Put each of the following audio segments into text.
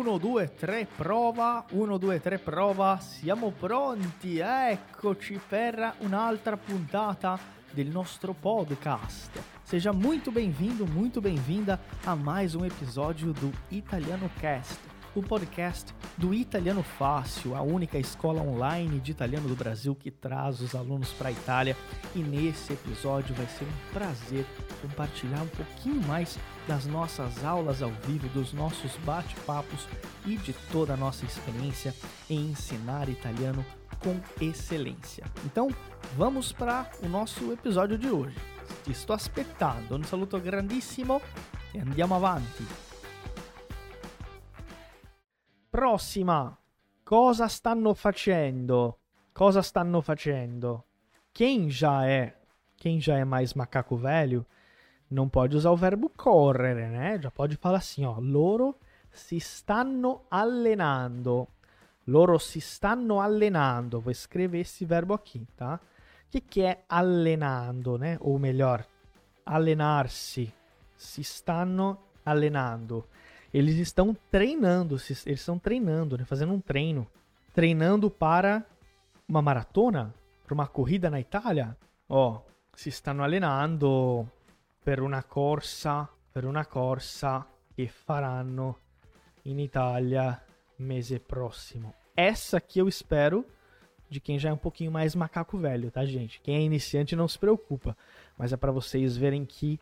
1, 2, 3, prova. 1, 2, 3, prova. Siamo pronti. Eccoci per un'altra puntata del nostro podcast. Seja muito bem-vindo, muito bem-vinda a mais um episódio do Italiano Cast, o podcast do Italiano Fácil, a única escola online de italiano do Brasil que traz os alunos para a Itália. E nesse episódio vai ser um prazer compartilhar um pouquinho mais das nossas aulas ao vivo, dos nossos bate-papos e de toda a nossa experiência em ensinar italiano com excelência. Então, vamos para o nosso episódio de hoje. Ti sto aspettando, un saluto grandissimo e andiamo avanti. Prossima, cosa stanno facendo? Cosa stanno facendo? Quem já é, quem já é mais macaco velho, não pode usar o verbo correre, né? Já pode falar assim, ó, loro si stanno allenando. Loro si stanno allenando. Vou escrever esse verbo aqui, tá? O que, que é allenando, né? Ou melhor, allenarsi. Si stanno allenando. Eles estão treinando, eles estão treinando, né? Fazendo um treino. Treinando para uma maratona, para uma corrida na Itália. Ó, si stanno allenando per una corsa, per una corsa che faranno in Italia mese prossimo. Essa aqui eu espero de quem já é um pouquinho mais macaco velho, tá, gente? Quem é iniciante não se preocupa, mas é para vocês verem que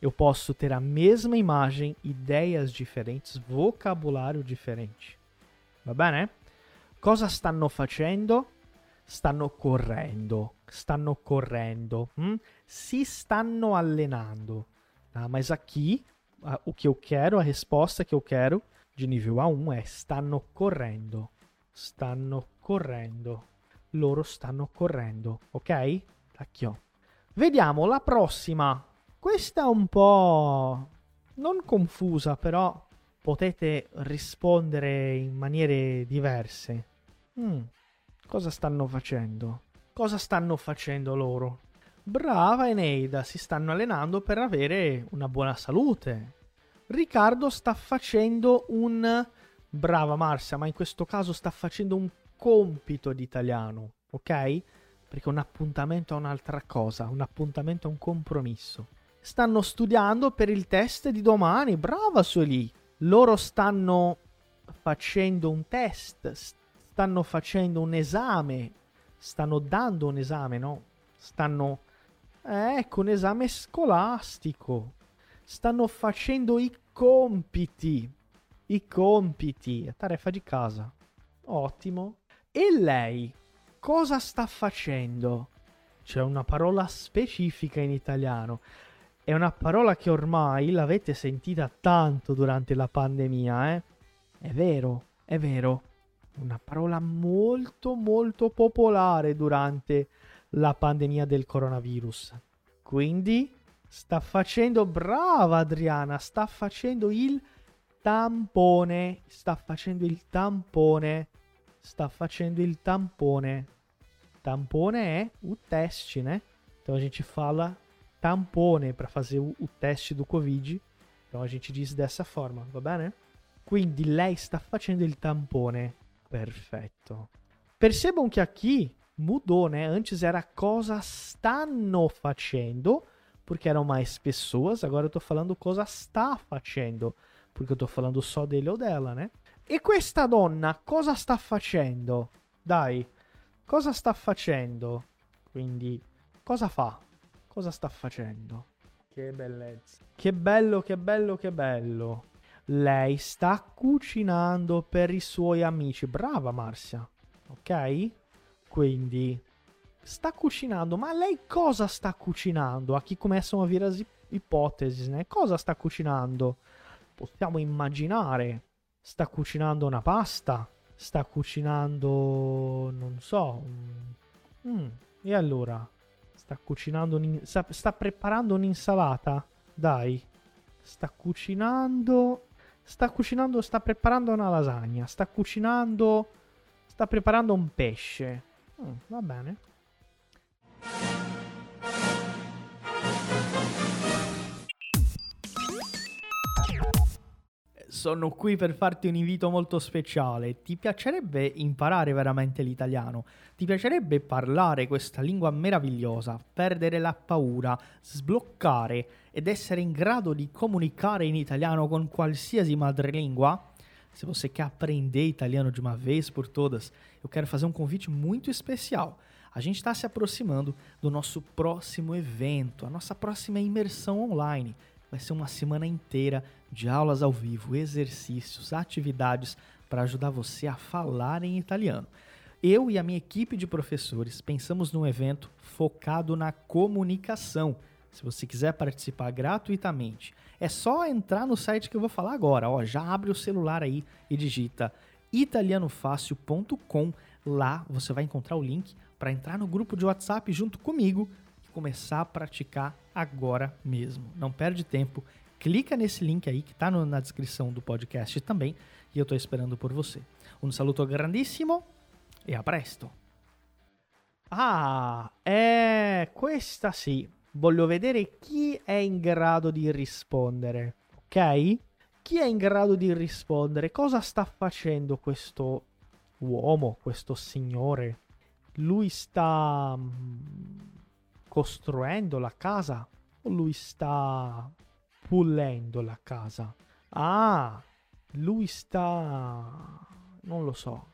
eu posso ter a mesma imagem, ideias diferentes, vocabulário diferente. Va bene? Cosa stanno facendo? Stanno correndo. Stanno correndo. Hm? Si stanno allenando. Tá? Mas aqui, o que eu quero, a resposta que eu quero de nível A1 é stanno correndo. Stanno correndo. Loro stanno correndo. Ok? Aqui, ó. Vediamo la prossima. Questa un po' non confusa, però potete rispondere in maniere diverse. Mm, cosa stanno facendo? Cosa stanno facendo loro? Brava Eneida, si stanno allenando per avere una buona salute. Riccardo sta facendo un... Brava Marcia, ma in questo caso sta facendo un compito di italiano, ok? Perché un appuntamento è un'altra cosa, un appuntamento è un compromesso. Stanno studiando per il test di domani, brava Sueli. Loro stanno facendo un test, stanno facendo un esame, stanno dando un esame, no? Stanno... Eh, ecco, un esame scolastico. Stanno facendo i compiti. I compiti, tarefa di casa. Ottimo. E lei cosa sta facendo? C'è una parola specifica in italiano. È una parola che ormai l'avete sentita tanto durante la pandemia, eh? È vero, è vero. Una parola molto molto popolare durante la pandemia del coronavirus. Quindi sta facendo, brava Adriana, sta facendo il tampone, sta facendo il tampone, sta facendo il tampone. Tampone é o teste, né? Então a gente fala tampone para fazer o, o, teste do Covid. Então a gente diz dessa forma, va bene? Quindi lei sta facendo il tampone. Perfetto. Percebam que aqui mudou, né? Antes era cosa stanno facendo, porque eram mais pessoas. Agora eu tô falando cosa sta facendo, porque eu tô falando só dele ou dela, né? E questa donna cosa sta facendo? Dai, cosa sta facendo? Quindi, cosa fa? Cosa sta facendo? Che bellezza. Che bello, che bello, che bello. Lei sta cucinando per i suoi amici. Brava Marcia. Ok? Quindi sta cucinando, ma lei cosa sta cucinando? Aqui começam a vir as ipotesi, né? Cosa sta cucinando? Possiamo immaginare. Sta cucinando una pasta? Sta cucinando, non so. Mm, e allora? Sta cucinando un... sta, sta preparando un'insalata? Dai. Sta cucinando... Sta cucinando, sta preparando una lasagna. Sta cucinando... Sta preparando un pesce. Mm, va bene. Sono qui per farti un invito molto speciale. Ti piacerebbe imparare veramente l'italiano? Ti piacerebbe parlare questa lingua meravigliosa, perdere la paura, sbloccare ed essere in grado di comunicare in italiano com qualsiasi madrelingua? Se você quer aprender italiano de uma vez por todas, eu quero fazer um convite muito especial. A gente está se aproximando do nosso próximo evento, a nossa próxima imersão online. Vai ser uma semana inteira de aulas ao vivo, exercícios, atividades para ajudar você a falar em italiano. Eu e a minha equipe de professores pensamos num evento focado na comunicação. Se você quiser participar gratuitamente, é só entrar no site que eu vou falar agora. Ó, já abre o celular aí e digita italianofácil.com. Lá você vai encontrar o link para entrar no grupo de WhatsApp junto comigo começar a praticar agora mesmo. Não perde tempo, clica nesse link aí que está na descrição do podcast também e eu estou esperando por você. Um saluto grandissimo e a presto! Ah, è questa sì. Voglio vedere chi è in grado di rispondere, ok? Chi è in grado di rispondere? Cosa sta facendo questo uomo, questo signore? Lui sta mm, costruendo la casa o lui sta pulendo la casa? Ah, lui sta... non lo so.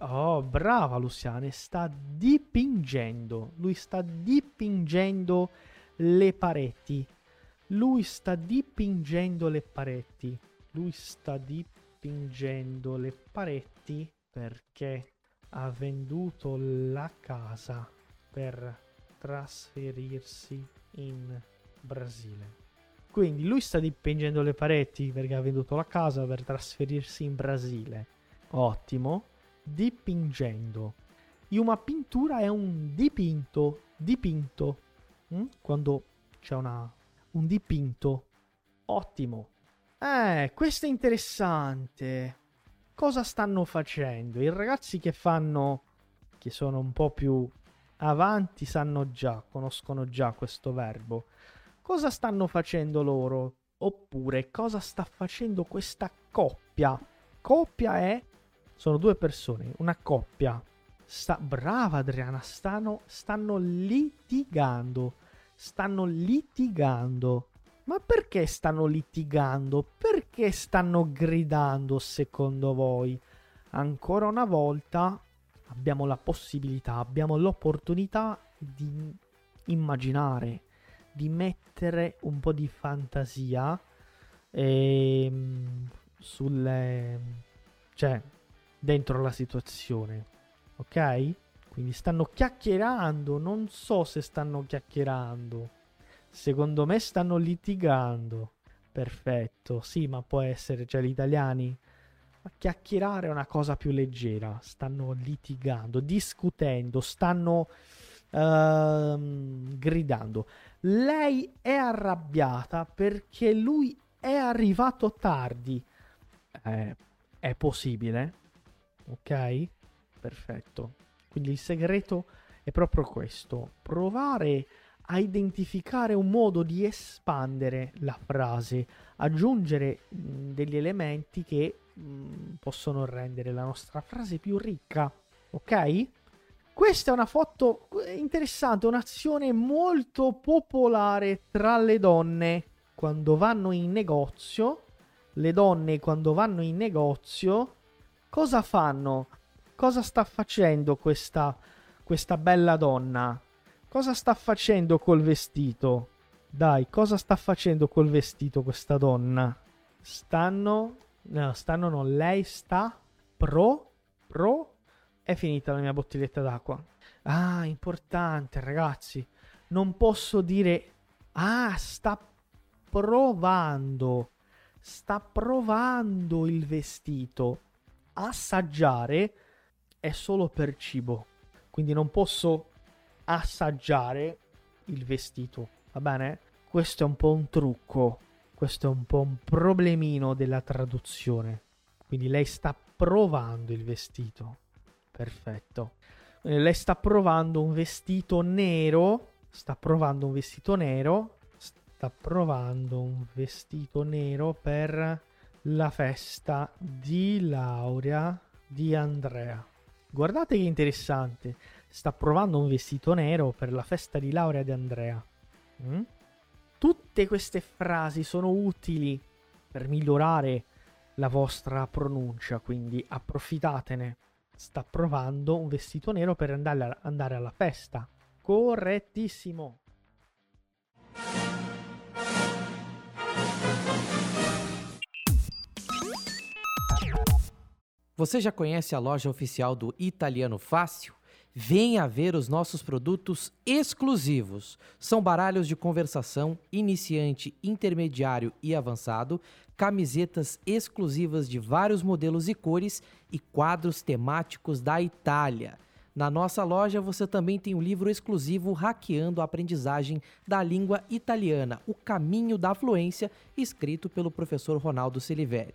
Oh, brava Luciane, sta dipingendo. Lui sta dipingendo le pareti. Lui sta dipingendo le pareti. Lui sta dipingendo le pareti perché ha venduto la casa per trasferirsi in Brasile. Quindi lui sta dipingendo le pareti perché ha venduto la casa per trasferirsi in Brasile. Ottimo. Dipingendo. Una pittura è un dipinto. Dipinto. Mm? Quando c'è una, un dipinto. Ottimo. Eh, questo è interessante. Cosa stanno facendo? I ragazzi che fanno, che sono un po' più avanti, sanno già, conoscono già questo verbo. Cosa stanno facendo loro? Oppure cosa sta facendo questa coppia? Coppia è... Sono due persone, una coppia. Sta... Brava Adriana, stanno, stanno litigando. Stanno litigando. Ma perché stanno litigando? Perché stanno gridando secondo voi? Ancora una volta abbiamo la possibilità, abbiamo l'opportunità di immaginare, di mettere un po' di fantasia ehm, sulle... cioè dentro la situazione, ok? Quindi stanno chiacchierando, non so se stanno chiacchierando. Secondo me stanno litigando. Perfetto, sì, ma può essere, cioè gli italiani ma chiacchierare è una cosa più leggera. Stanno litigando, discutendo, stanno uh, gridando. Lei è arrabbiata perché lui è arrivato tardi. Eh, è possibile? Ok? Perfetto. Quindi il segreto è proprio questo. Provare a identificare un modo di espandere la frase, aggiungere degli elementi che mh, possono rendere la nostra frase più ricca. Ok? Questa è una foto interessante, un'azione molto popolare tra le donne quando vanno in negozio. Le donne quando vanno in negozio cosa fanno? Cosa sta facendo questa, questa bella donna? Cosa sta facendo col vestito? Dai, cosa sta facendo col vestito questa donna? Stanno No, stanno no. Lei sta pro. Pro. È finita la mia bottiglietta d'acqua. Ah, importante, ragazzi. Non posso dire. Ah, sta provando. Sta provando il vestito. Assaggiare è solo per cibo. Quindi non posso assaggiare il vestito. Va bene? Questo è un po' un trucco questo è un po' un problemino della traduzione. Quindi lei sta provando il vestito. Perfetto. Lei sta provando un vestito nero. Sta provando un vestito nero. Sta provando un vestito nero per la festa di laurea di Andrea. Guardate che interessante, sta provando un vestito nero per la festa di laurea di Andrea. Mm? Tutte queste frasi sono utili per migliorare la vostra pronuncia, quindi approfittatene. Sta provando un vestito nero per andare, alla festa. Correttissimo. Você já conhece a loja oficial do Italiano Fácil? Venha ver os nossos produtos exclusivos. São baralhos de conversação, iniciante, intermediário e avançado, camisetas exclusivas de vários modelos e cores e quadros temáticos da Itália. Na nossa loja você também tem o livro exclusivo Hackeando a Aprendizagem da Língua Italiana, O Caminho da Fluência, escrito pelo professor Ronaldo Siliveri.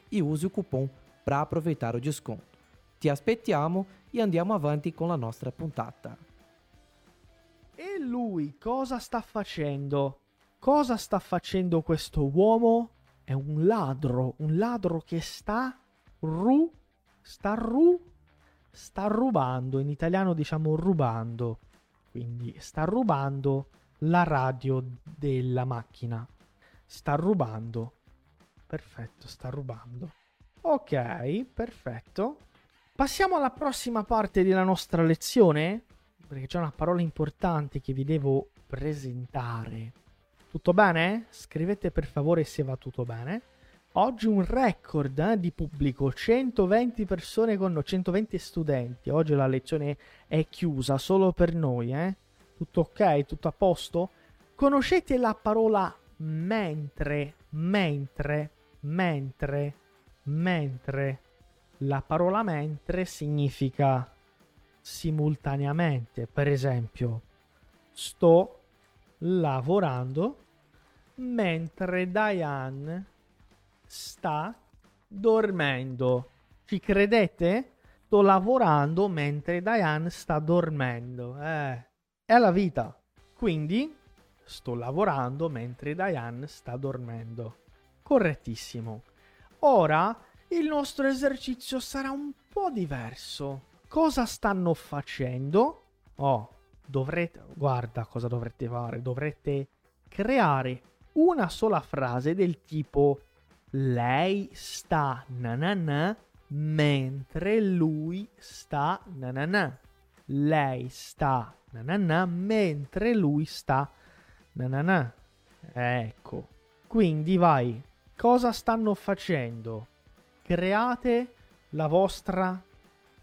e use o cupom para aproveitar o desconto. Ti aspettiamo e andiamo avanti con la nostra puntata. E lui cosa sta facendo? Cosa sta facendo questo uomo? È un ladro, un ladro che sta ru, sta ru, sta rubando, in italiano diciamo rubando, quindi sta rubando la radio della macchina. Sta rubando. Perfetto, sta rubando. Ok, perfetto. Passiamo alla prossima parte della nostra lezione, perché c'è una parola importante che vi devo presentare. Tutto bene? Scrivete per favore se va tutto bene. Oggi un record eh, di pubblico, 120 persone con noi, 120 studenti. Oggi la lezione è chiusa solo per noi, eh? Tutto ok? Tutto a posto? Conoscete la parola mentre, mentre, mentre, mentre. La parola mentre significa simultaneamente. Per esempio, sto lavorando mentre Diane sta dormendo. Ci credete? Sto lavorando mentre Diane sta dormendo. Eh, è la vita. Quindi sto lavorando mentre Diane sta dormendo. Correttissimo. Ora il nostro esercizio sarà un po' diverso. Cosa stanno facendo? Oh, dovrete, guarda cosa dovrete fare. Dovrete creare una sola frase del tipo lei sta nanana mentre lui sta nanana. Lei sta nanana mentre lui sta nanana. Ecco. Quindi vai. Cosa stanno facendo? Create la vostra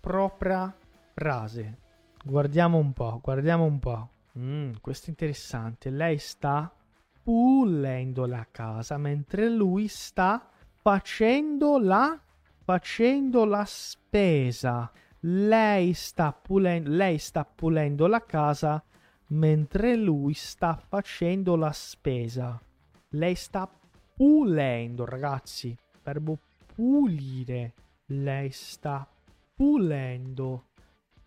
propria frase. Guardiamo un po', guardiamo un po'. Mm, questo è interessante. Lei sta pulendo la casa mentre lui sta facendo la facendo la spesa. Lei sta pulendo, lei sta pulendo la casa mentre lui sta facendo la spesa. Lei sta pulendo, ragazzi. Verbo pulire. Lei sta pulendo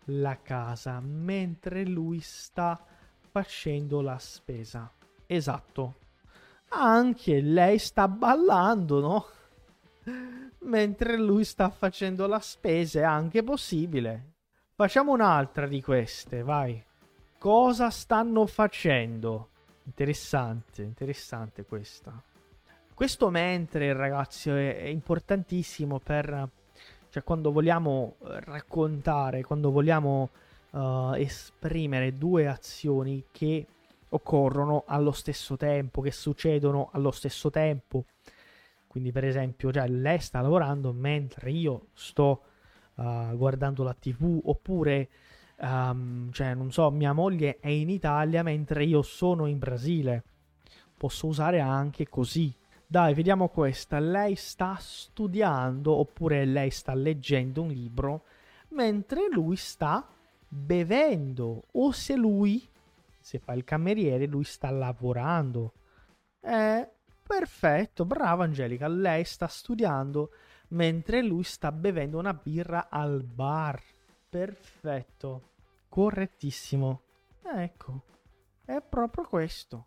la casa mentre lui sta facendo la spesa. Esatto. Anche lei sta ballando, no? Mentre lui sta facendo la spesa, è anche possibile. Facciamo un'altra di queste, vai. Cosa stanno facendo? Interessante, interessante questa. Questo mentre, ragazzi, è, importantissimo per... Cioè, quando vogliamo raccontare, quando vogliamo uh, esprimere due azioni che occorrono allo stesso tempo, che succedono allo stesso tempo. Quindi, per esempio, cioè, lei sta lavorando mentre io sto uh, guardando la TV, oppure, um, cioè, non so, mia moglie è in Italia mentre io sono in Brasile. Posso usare anche così. Dai, vediamo questa. Lei sta studiando oppure lei sta leggendo un libro mentre lui sta bevendo o se lui, se fa il cameriere, lui sta lavorando. Eh, perfetto, brava Angelica. Lei sta studiando mentre lui sta bevendo una birra al bar. Perfetto, correttissimo. Ecco, è proprio questo.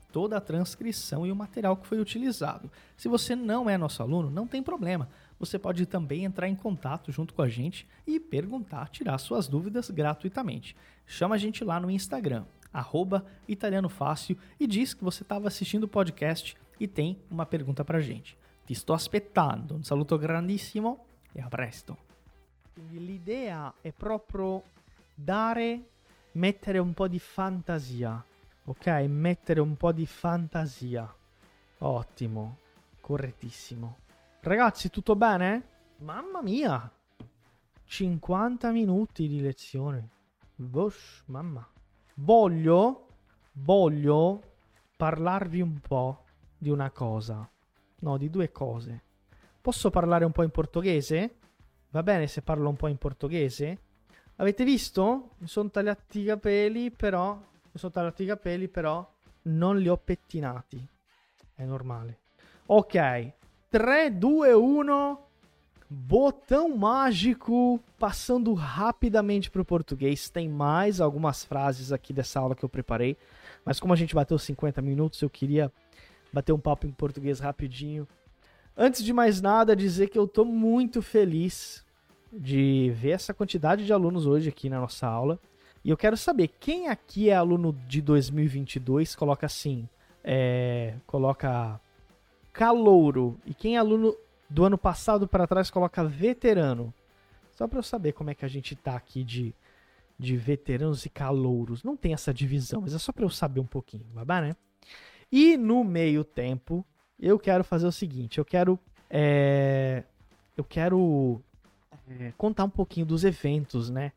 toda a transcrição e o material que foi utilizado. Se você não é nosso aluno, não tem problema. Você pode também entrar em contato junto com a gente e perguntar, tirar suas dúvidas gratuitamente. Chama a gente lá no Instagram, arroba e diz que você estava assistindo o podcast e tem uma pergunta para a gente. Ti sto aspettando. Un saluto grandissimo e a presto. L'idea è proprio dare, mettere un po' di fantasia Ok, mettere un po' di fantasia. Ottimo, correttissimo. Ragazzi, tutto bene? Mamma mia! 50 minuti di lezione. Bosh, mamma. Voglio, voglio parlarvi un po' di una cosa. No, di due cose. Posso parlare un po' in portoghese? Va bene se parlo un po' in portoghese? Avete visto? Mi sono tagliati i capelli, però sono tagliati i capelli, però non li ho pettinati. È normale. Ok. 3, 2, 1. Botão mágico. Passando rapidamente para o português. Tem mais algumas frases aqui dessa aula que eu preparei. Mas como a gente bateu 50 minutos, eu queria bater um papo em português rapidinho. Antes de mais nada, dizer que eu estou muito feliz de ver essa quantidade de alunos hoje aqui na nossa aula. E eu quero saber, quem aqui é aluno de 2022, coloca assim, é, coloca calouro, e quem é aluno do ano passado para trás, coloca veterano. Só para eu saber como é que a gente tá aqui de, de veteranos e calouros. Não tem essa divisão, mas é só para eu saber um pouquinho, babá, né? E no meio tempo, eu quero fazer o seguinte, eu quero... É, eu quero é, contar um pouquinho dos eventos, né?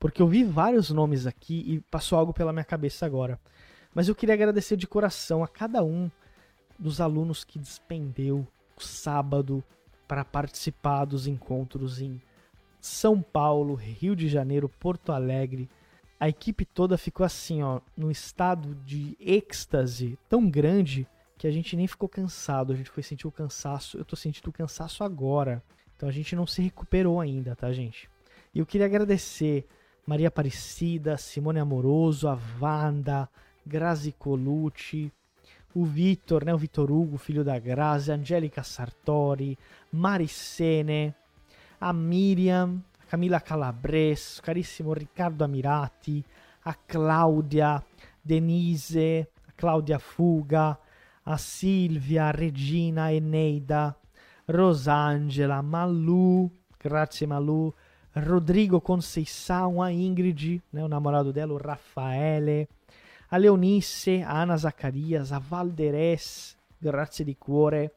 Porque eu vi vários nomes aqui e passou algo pela minha cabeça agora. Mas eu queria agradecer de coração a cada um dos alunos que despendeu o sábado para participar dos encontros em São Paulo, Rio de Janeiro, Porto Alegre. A equipe toda ficou assim, ó, num estado de êxtase tão grande que a gente nem ficou cansado, a gente foi sentir o cansaço. Eu tô sentindo o cansaço agora. Então a gente não se recuperou ainda, tá, gente? E eu queria agradecer Maria Aparecida, Simone Amoroso, a Wanda, Grazi Colucci, o Vitor, né, o Vitor Hugo, filho da Grazi, Angelica Sartori, Maricene, a Miriam, a Camila Calabres, carissimo Riccardo Amirati, a Claudia, Denise, a Claudia Fuga, a Silvia, a Regina, Eneida, Rosangela, Malu, grazie Malu, Rodrigo Conceição, a Ingrid, né, o namorado dela, o Raffaele, a Leonice, a Ana Zacarias, a Valderes, grazie di cuore,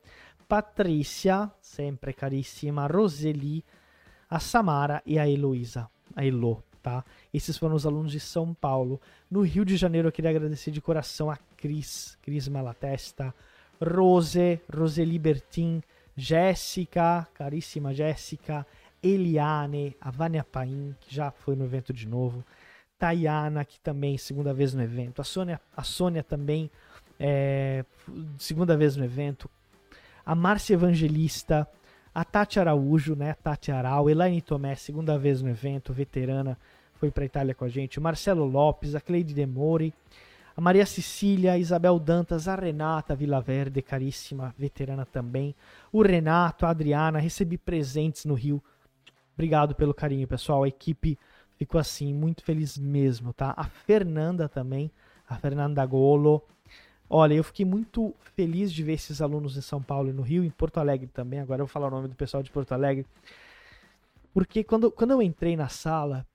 Patrícia, sempre carissima, a Roseli, a Samara e a Heloísa, a Elo, tá? Esses foram os alunos de São Paulo. No Rio de Janeiro eu queria agradecer de coração a Cris, Cris Malatesta, Rose, Roseli Bertin, Jéssica, caríssima Jéssica, Eliane, a Vânia Paim, que já foi no evento de novo, Tayana, que também segunda vez no evento, a Sônia, a Sônia também é, segunda vez no evento, a Márcia Evangelista, a Tati Araújo, né, Tati Arau, Elaine Tomé, segunda vez no evento, veterana, foi para Itália com a gente, o Marcelo Lopes, a Cleide Demori, a Maria Cecília, a Isabel Dantas, a Renata Vilaverde, caríssima, veterana também, o Renato, a Adriana, recebi presentes no Rio, Obrigado pelo carinho, pessoal. A equipe Fico assim, muito feliz mesmo, tá? A Fernanda também, a Fernanda Golo. Olha, eu fiquei muito feliz de ver esses alunos em São Paulo e no Rio, em Porto Alegre também. Agora eu vou falar o nome do pessoal de Porto Alegre. Porque quando, quando eu entrei na sala,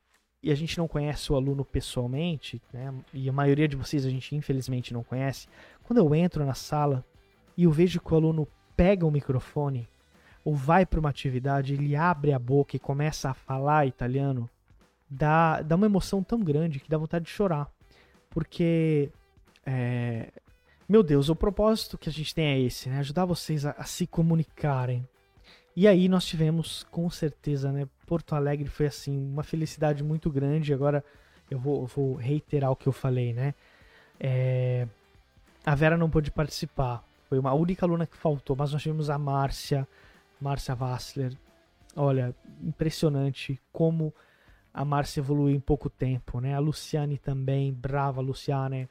e a gente não conhece o aluno pessoalmente, né? E a maioria de vocês a gente infelizmente não conhece. Quando eu entro na sala e eu vejo que o aluno pega o microfone ou vai para uma atividade, ele abre a boca e começa a falar italiano, dá, dá uma emoção tão grande que dá vontade de chorar. Porque, é, meu Deus, o propósito que a gente tem é esse, né? Ajudar vocês a, a se comunicarem. E aí nós tivemos, com certeza, né? Porto Alegre foi assim, uma felicidade muito grande. Agora eu vou, vou reiterar o que eu falei, né? É, a Vera não pôde participar. Foi uma única aluna que faltou, mas nós tivemos a Márcia, Márcia Vassler. Olha, impressionante como a Márcia evoluiu em pouco tempo, né? A Luciane também, brava Luciane.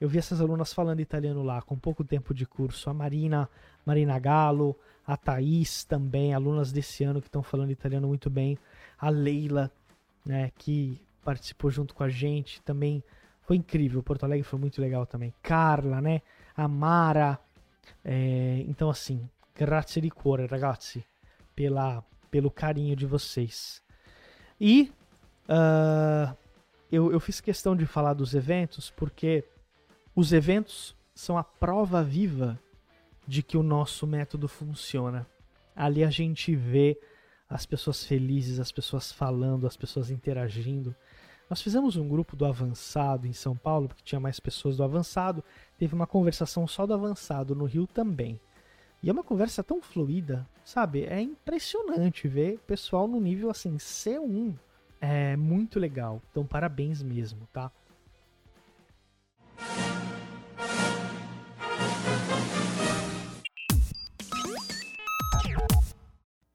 Eu vi essas alunas falando italiano lá, com pouco tempo de curso. A Marina, Marina Galo, a Thaís também, alunas desse ano que estão falando italiano muito bem. A Leila, né, que participou junto com a gente, também foi incrível. Porto Alegre foi muito legal também. Carla, né? A Mara. É, então, assim, grazie di cuore, ragazzi, pela, pelo carinho de vocês. E uh, eu, eu fiz questão de falar dos eventos porque os eventos são a prova viva de que o nosso método funciona. Ali a gente vê as pessoas felizes, as pessoas falando, as pessoas interagindo. Nós fizemos um grupo do avançado em São Paulo, porque tinha mais pessoas do avançado. Teve uma conversação só do avançado no Rio também. E é uma conversa tão fluida, sabe? É impressionante ver pessoal no nível assim, C1. É muito legal. Então, parabéns mesmo, tá?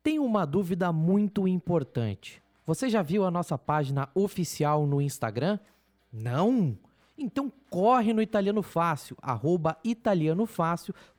Tem uma dúvida muito importante. Você já viu a nossa página oficial no Instagram? Não? Então corre no Italiano Fácil, arroba Italiano Fácil,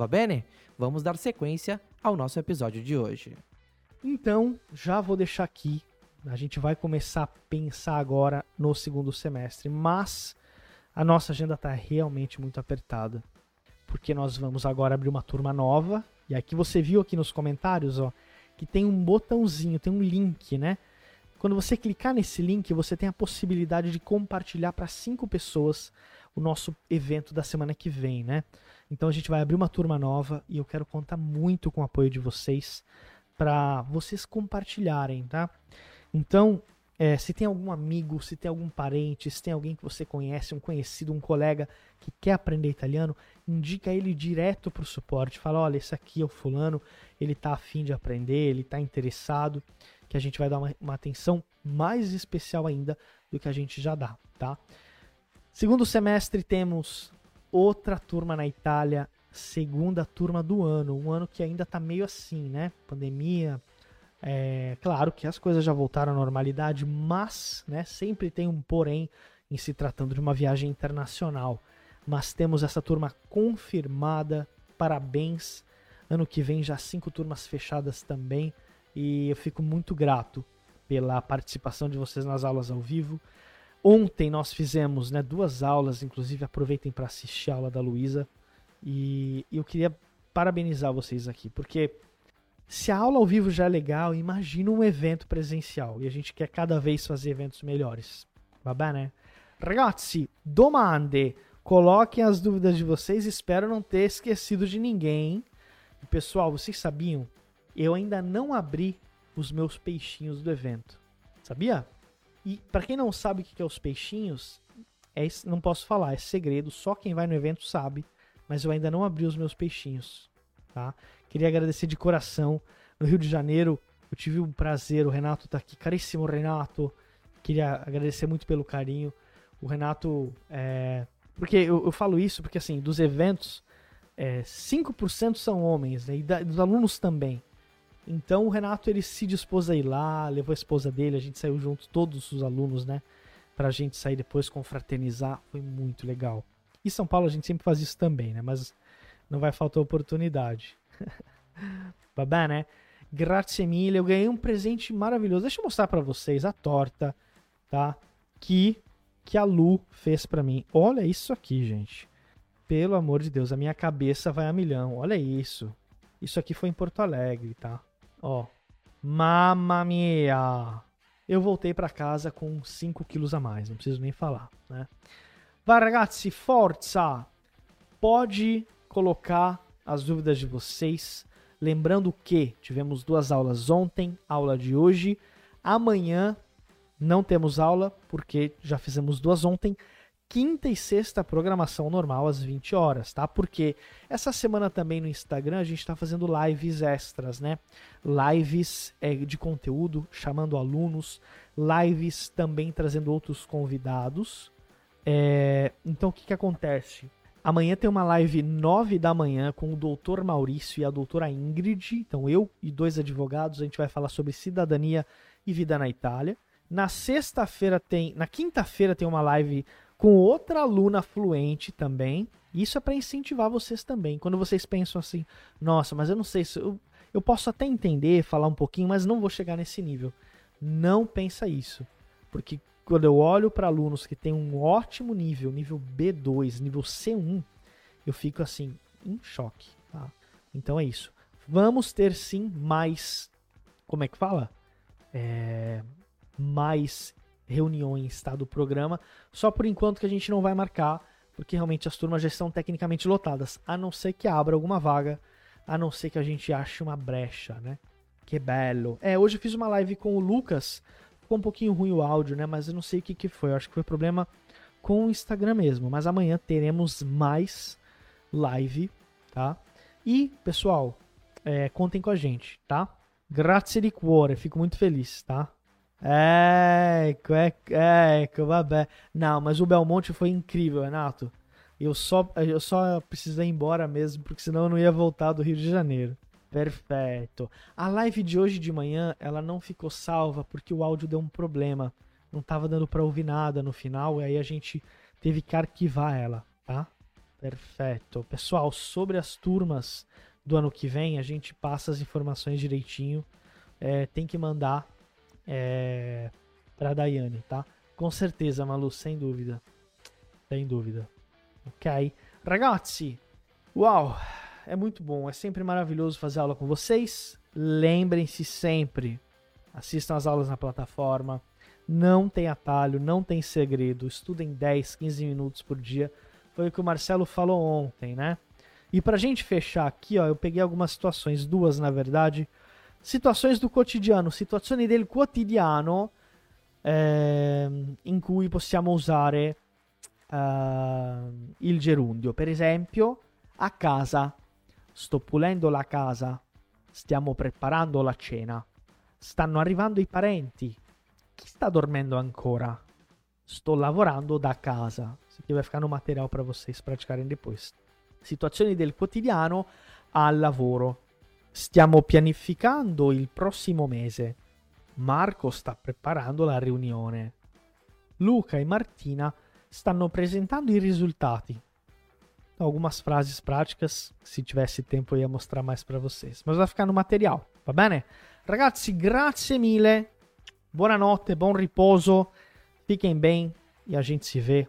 Va bene? Vamos dar sequência ao nosso episódio de hoje. Então, já vou deixar aqui. A gente vai começar a pensar agora no segundo semestre, mas a nossa agenda está realmente muito apertada porque nós vamos agora abrir uma turma nova. E aqui você viu aqui nos comentários, ó, que tem um botãozinho, tem um link, né? Quando você clicar nesse link, você tem a possibilidade de compartilhar para cinco pessoas o nosso evento da semana que vem, né? Então a gente vai abrir uma turma nova e eu quero contar muito com o apoio de vocês para vocês compartilharem, tá? Então, é, se tem algum amigo, se tem algum parente, se tem alguém que você conhece, um conhecido, um colega que quer aprender italiano, indica ele direto para o suporte. Fala, olha, esse aqui é o fulano, ele está afim de aprender, ele está interessado, que a gente vai dar uma, uma, atenção mais especial ainda do que a gente já dá, tá? Segundo semestre temos outra turma na Itália, segunda turma do ano, um ano que ainda está meio assim, né? Pandemia, é, claro que as coisas já voltaram à normalidade, mas né, sempre tem um porém em se tratando de uma viagem internacional. Mas temos essa turma confirmada, parabéns. Ano que vem já cinco turmas fechadas também. E eu fico muito grato pela participação de vocês nas aulas ao vivo. Ontem nós fizemos né, duas aulas, inclusive aproveitem para assistir a aula da Luísa. E eu queria parabenizar vocês aqui, porque se a aula ao vivo já é legal, imagina um evento presencial. E a gente quer cada vez fazer eventos melhores. Va bene? Ragazzi, domande. Coloquem as dúvidas de vocês. Espero não ter esquecido de ninguém. E, pessoal, vocês sabiam? Eu ainda não abri os meus peixinhos do evento. Sabia? E para quem não sabe o que é os peixinhos, é, não posso falar, é segredo, só quem vai no evento sabe. Mas eu ainda não abri os meus peixinhos. Tá? Queria agradecer de coração. No Rio de Janeiro, eu tive um prazer. O Renato tá aqui. Caríssimo Renato. Queria agradecer muito pelo carinho. O Renato. É... Porque eu, eu, falo isso porque, assim, dos eventos, é, 5% são homens, né? E da, dos alunos também. Então o Renato ele se dispôs a ir lá, levou a esposa dele, a gente saiu juntos, todos os alunos, né? Pra gente sair depois confraternizar. Foi muito legal. E São Paulo a gente sempre faz isso também, né? Mas não vai faltar oportunidade. Babá, né? Grazie mille. Eu ganhei um presente maravilhoso. Deixa eu mostrar para vocês a torta, tá? Que que a Lu fez para mim. Olha isso aqui, gente. Pelo amor de Deus, a minha cabeça vai a milhão. Olha isso. Isso aqui foi em Porto Alegre, tá? Ó. Mamma mia. Eu voltei para casa com 5 quilos a mais, não preciso nem falar, né? Vai, ragazzi, forza! Pode colocar as dúvidas de vocês Lembrando que tivemos duas aulas ontem, aula de hoje. Amanhã não temos aula, porque já fizemos duas ontem. Quinta e sexta, programação normal às 20 horas, tá? Porque essa semana também no Instagram a gente está fazendo lives extras, né? Lives é, de conteúdo, chamando alunos, lives também trazendo outros convidados. É, então o que, que acontece? Amanhã tem uma live 9 da manhã com o doutor Maurício e a doutora Ingrid. Então, eu e dois advogados, a gente vai falar sobre cidadania e vida na Itália. Na sexta-feira tem. Na quinta-feira tem uma live com outra aluna fluente também. Isso é para incentivar vocês também. Quando vocês pensam assim, nossa, mas eu não sei se. Eu, eu posso até entender, falar um pouquinho, mas não vou chegar nesse nível. Não pensa isso. Porque quando eu olho para alunos que têm um ótimo nível, nível B2, nível C1, eu fico assim, em choque. Tá? Então é isso. Vamos ter sim mais. Como é que fala? É, mais reuniões tá, do programa. Só por enquanto que a gente não vai marcar, porque realmente as turmas já estão tecnicamente lotadas. A não ser que abra alguma vaga, a não ser que a gente ache uma brecha, né? Que belo. É, hoje eu fiz uma live com o Lucas ficou um pouquinho ruim o áudio, né? Mas eu não sei o que, que foi. Eu acho que foi problema com o Instagram mesmo. Mas amanhã teremos mais live, tá? E, pessoal, é, contem com a gente, tá? Grazie di cuore, fico muito feliz, tá? Ecco, ecco, ecco, vabbè. Não, mas o Belmonte foi incrível, Renato. Eu só, eu só precisei ir embora mesmo, porque senão eu não ia voltar do Rio de Janeiro. Perfeito. A live de hoje de manhã, ela não ficou salva porque o áudio deu um problema. Não tava dando para ouvir nada no final e aí a gente teve que arquivar ela, tá? Perfeito. Pessoal, sobre as turmas do ano que vem, a gente passa as informações direitinho. É, tem que mandar é, para Daiane, tá? Com certeza, Malu, sem dúvida. Sem dúvida. Ok? Ragazzi, uau! é muito bom, é sempre maravilhoso fazer aula com vocês. Lembrem-se sempre, assistam as aulas na plataforma. Não tem atalho, não tem segredo. Estudem 10, 15 minutos por dia. Foi o que o Marcelo falou ontem, né? E pra gente fechar aqui, ó, eu peguei algumas situações, duas na verdade. Situações do cotidiano, situazioni del quotidiano eh, in cui possiamo usare uh, il gerundio. Per esempio, a casa Sto pulendo la casa. Stiamo preparando la cena. Stanno arrivando i parenti. Chi sta dormendo ancora? Sto lavorando da casa. Vai ficar no material para vocês praticarem depois. Situazioni del quotidiano al lavoro. Stiamo pianificando il prossimo mese. Marco sta preparando la riunione. Luca e Martina stanno presentando i risultati. algumas frases práticas. Se tivesse tempo, ia mostrar mais para vocês. Mas vai ficar no material, va bene? Ragazzi, grazie mille. Buonanotte, buon riposo. Fiquem bem e a gente se vê.